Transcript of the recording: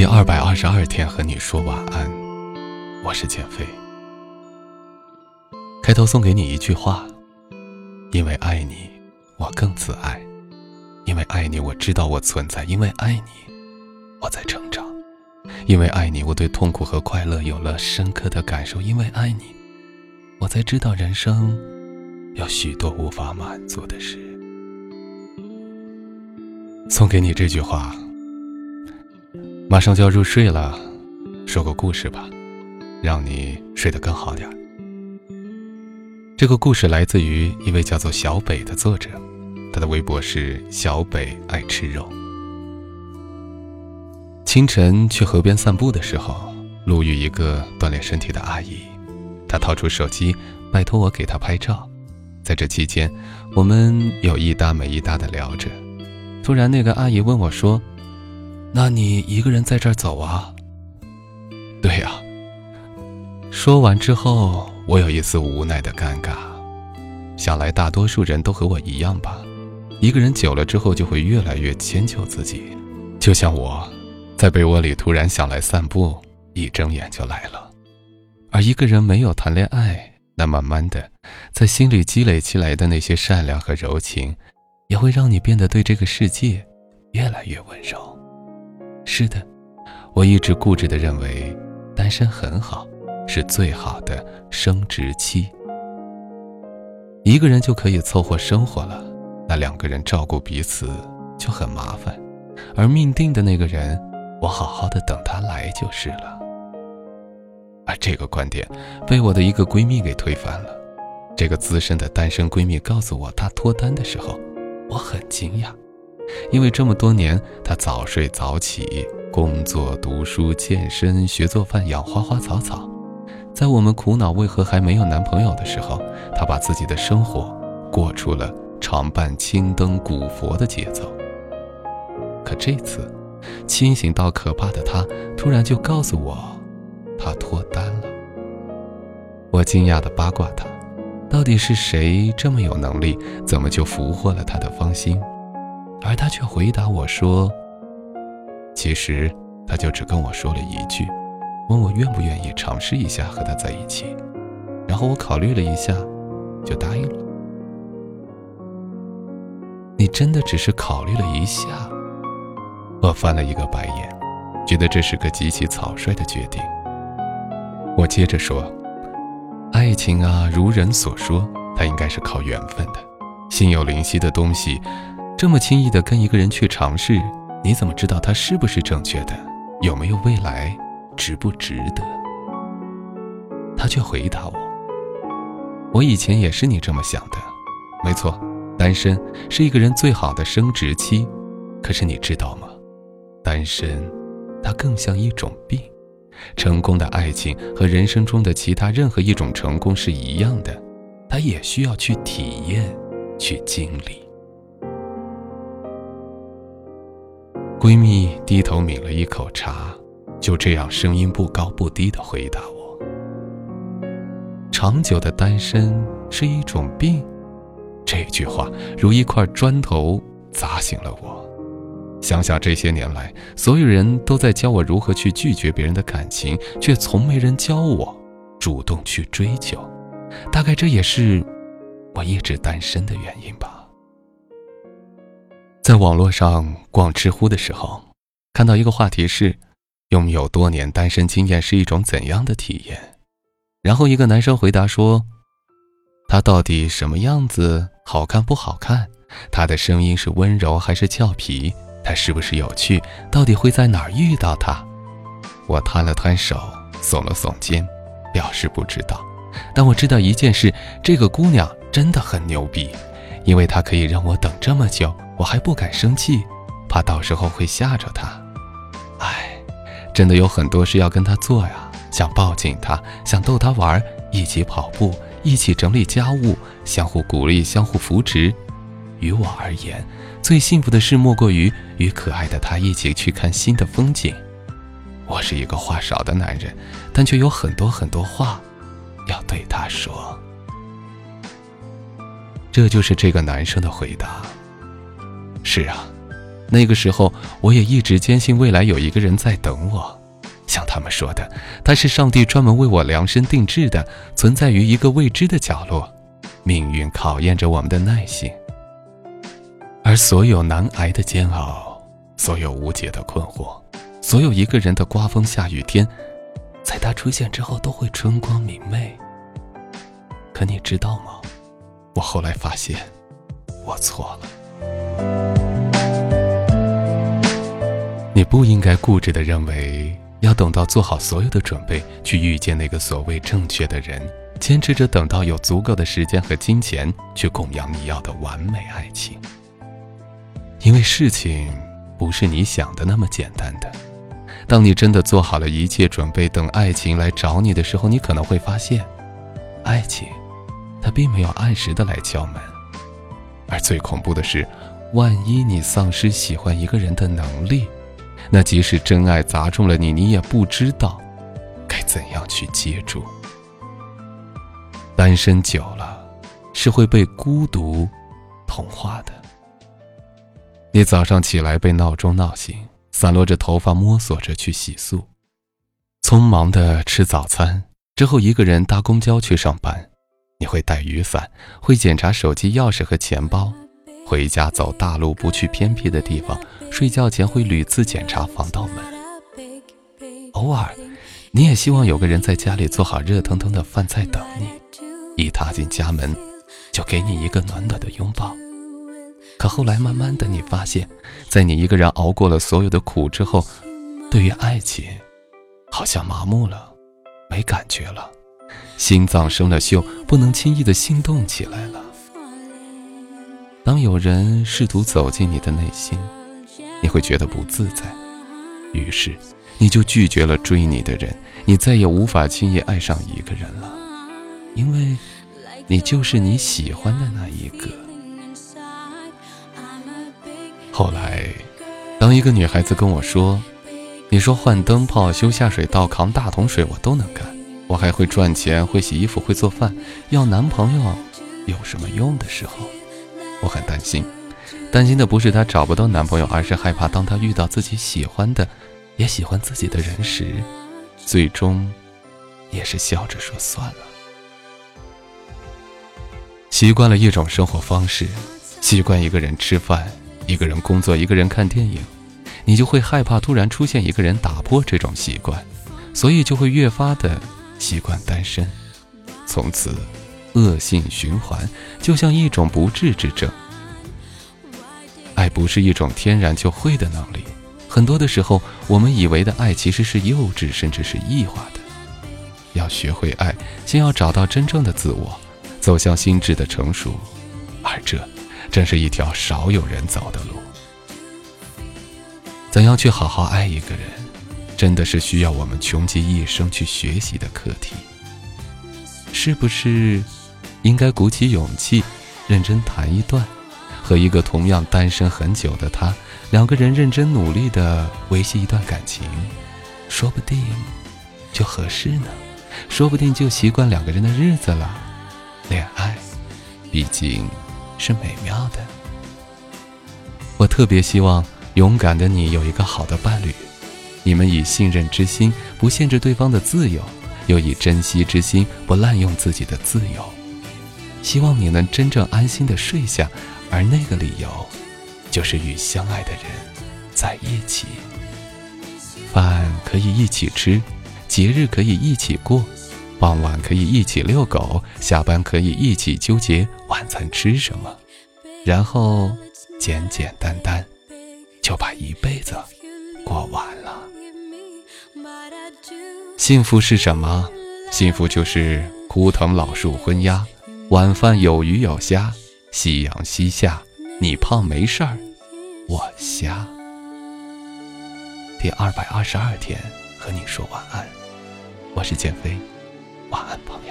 第二百二十二天和你说晚安，我是减肥。开头送给你一句话：因为爱你，我更自爱；因为爱你，我知道我存在；因为爱你，我在成长；因为爱你，我对痛苦和快乐有了深刻的感受；因为爱你，我才知道人生有许多无法满足的事。送给你这句话。马上就要入睡了，说个故事吧，让你睡得更好点儿。这个故事来自于一位叫做小北的作者，他的微博是小北爱吃肉。清晨去河边散步的时候，路遇一个锻炼身体的阿姨，她掏出手机，拜托我给她拍照。在这期间，我们有一搭没一搭的聊着。突然，那个阿姨问我说。那你一个人在这儿走啊？对呀。说完之后，我有一丝无奈的尴尬。想来大多数人都和我一样吧，一个人久了之后就会越来越迁就自己。就像我，在被窝里突然想来散步，一睁眼就来了。而一个人没有谈恋爱，那慢慢的，在心里积累起来的那些善良和柔情，也会让你变得对这个世界越来越温柔。是的，我一直固执地认为，单身很好，是最好的生殖期。一个人就可以凑合生活了，那两个人照顾彼此就很麻烦。而命定的那个人，我好好的等他来就是了。而这个观点被我的一个闺蜜给推翻了。这个资深的单身闺蜜告诉我她脱单的时候，我很惊讶。因为这么多年，他早睡早起，工作、读书、健身、学做饭、养花花草草。在我们苦恼为何还没有男朋友的时候，他把自己的生活过出了常伴青灯古佛的节奏。可这次，清醒到可怕的他，突然就告诉我，他脱单了。我惊讶的八卦他，到底是谁这么有能力？怎么就俘获了他的芳心？而他却回答我说：“其实，他就只跟我说了一句，问我愿不愿意尝试一下和他在一起。然后我考虑了一下，就答应了。你真的只是考虑了一下？”我翻了一个白眼，觉得这是个极其草率的决定。我接着说：“爱情啊，如人所说，它应该是靠缘分的，心有灵犀的东西。”这么轻易的跟一个人去尝试，你怎么知道他是不是正确的？有没有未来？值不值得？他却回答我：“我以前也是你这么想的，没错，单身是一个人最好的生殖期。可是你知道吗？单身，它更像一种病。成功的爱情和人生中的其他任何一种成功是一样的，它也需要去体验，去经历。”闺蜜低头抿了一口茶，就这样声音不高不低地回答我：“长久的单身是一种病。”这句话如一块砖头砸醒了我。想想这些年来，所有人都在教我如何去拒绝别人的感情，却从没人教我主动去追求。大概这也是我一直单身的原因吧。在网络上逛知乎的时候，看到一个话题是：拥有多年单身经验是一种怎样的体验？然后一个男生回答说：“他到底什么样子？好看不好看？他的声音是温柔还是俏皮？他是不是有趣？到底会在哪儿遇到他？”我摊了摊手，耸了耸肩，表示不知道。但我知道一件事：这个姑娘真的很牛逼，因为她可以让我等这么久。我还不敢生气，怕到时候会吓着他。唉，真的有很多事要跟他做呀，想抱紧他，想逗他玩，一起跑步，一起整理家务，相互鼓励，相互扶持。于我而言，最幸福的事莫过于与可爱的他一起去看新的风景。我是一个话少的男人，但却有很多很多话要对他说。这就是这个男生的回答。是啊，那个时候，我也一直坚信未来有一个人在等我。像他们说的，他是上帝专门为我量身定制的，存在于一个未知的角落。命运考验着我们的耐心，而所有难挨的煎熬，所有无解的困惑，所有一个人的刮风下雨天，在他出现之后都会春光明媚。可你知道吗？我后来发现，我错了。你不应该固执的认为，要等到做好所有的准备，去遇见那个所谓正确的人，坚持着等到有足够的时间和金钱去供养你要的完美爱情。因为事情不是你想的那么简单的。当你真的做好了一切准备，等爱情来找你的时候，你可能会发现，爱情，它并没有按时的来敲门。而最恐怖的是，万一你丧失喜欢一个人的能力。那即使真爱砸中了你，你也不知道该怎样去接住。单身久了，是会被孤独同化的。你早上起来被闹钟闹醒，散落着头发摸索着去洗漱，匆忙的吃早餐之后，一个人搭公交去上班。你会带雨伞，会检查手机、钥匙和钱包。回家走大路，不去偏僻的地方。睡觉前会屡次检查防盗门。偶尔，你也希望有个人在家里做好热腾腾的饭菜等你，一踏进家门，就给你一个暖暖的拥抱。可后来，慢慢的，你发现，在你一个人熬过了所有的苦之后，对于爱情，好像麻木了，没感觉了，心脏生了锈，不能轻易的心动起来了。当有人试图走进你的内心，你会觉得不自在，于是你就拒绝了追你的人，你再也无法轻易爱上一个人了，因为，你就是你喜欢的那一个。后来，当一个女孩子跟我说：“你说换灯泡、修下水道、扛大桶水我都能干，我还会赚钱、会洗衣服、会做饭，要男朋友有什么用？”的时候。我很担心，担心的不是她找不到男朋友，而是害怕当她遇到自己喜欢的，也喜欢自己的人时，最终，也是笑着说算了。习惯了一种生活方式，习惯一个人吃饭，一个人工作，一个人看电影，你就会害怕突然出现一个人打破这种习惯，所以就会越发的习惯单身，从此。恶性循环，就像一种不治之症。爱不是一种天然就会的能力，很多的时候，我们以为的爱其实是幼稚，甚至是异化的。要学会爱，先要找到真正的自我，走向心智的成熟，而这，正是一条少有人走的路。怎样去好好爱一个人，真的是需要我们穷极一生去学习的课题。是不是？应该鼓起勇气，认真谈一段，和一个同样单身很久的他，两个人认真努力的维系一段感情，说不定就合适呢，说不定就习惯两个人的日子了。恋爱，毕竟是美妙的。我特别希望勇敢的你有一个好的伴侣，你们以信任之心不限制对方的自由，又以珍惜之心不滥用自己的自由。希望你能真正安心的睡下，而那个理由，就是与相爱的人在一起。饭可以一起吃，节日可以一起过，傍晚可以一起遛狗，下班可以一起纠结晚餐吃什么，然后简简单单就把一辈子过完了。幸福是什么？幸福就是枯藤老树昏鸦。晚饭有鱼有虾，夕阳西下，你胖没事儿，我瞎。第二百二十二天和你说晚安，我是建飞，晚安朋友。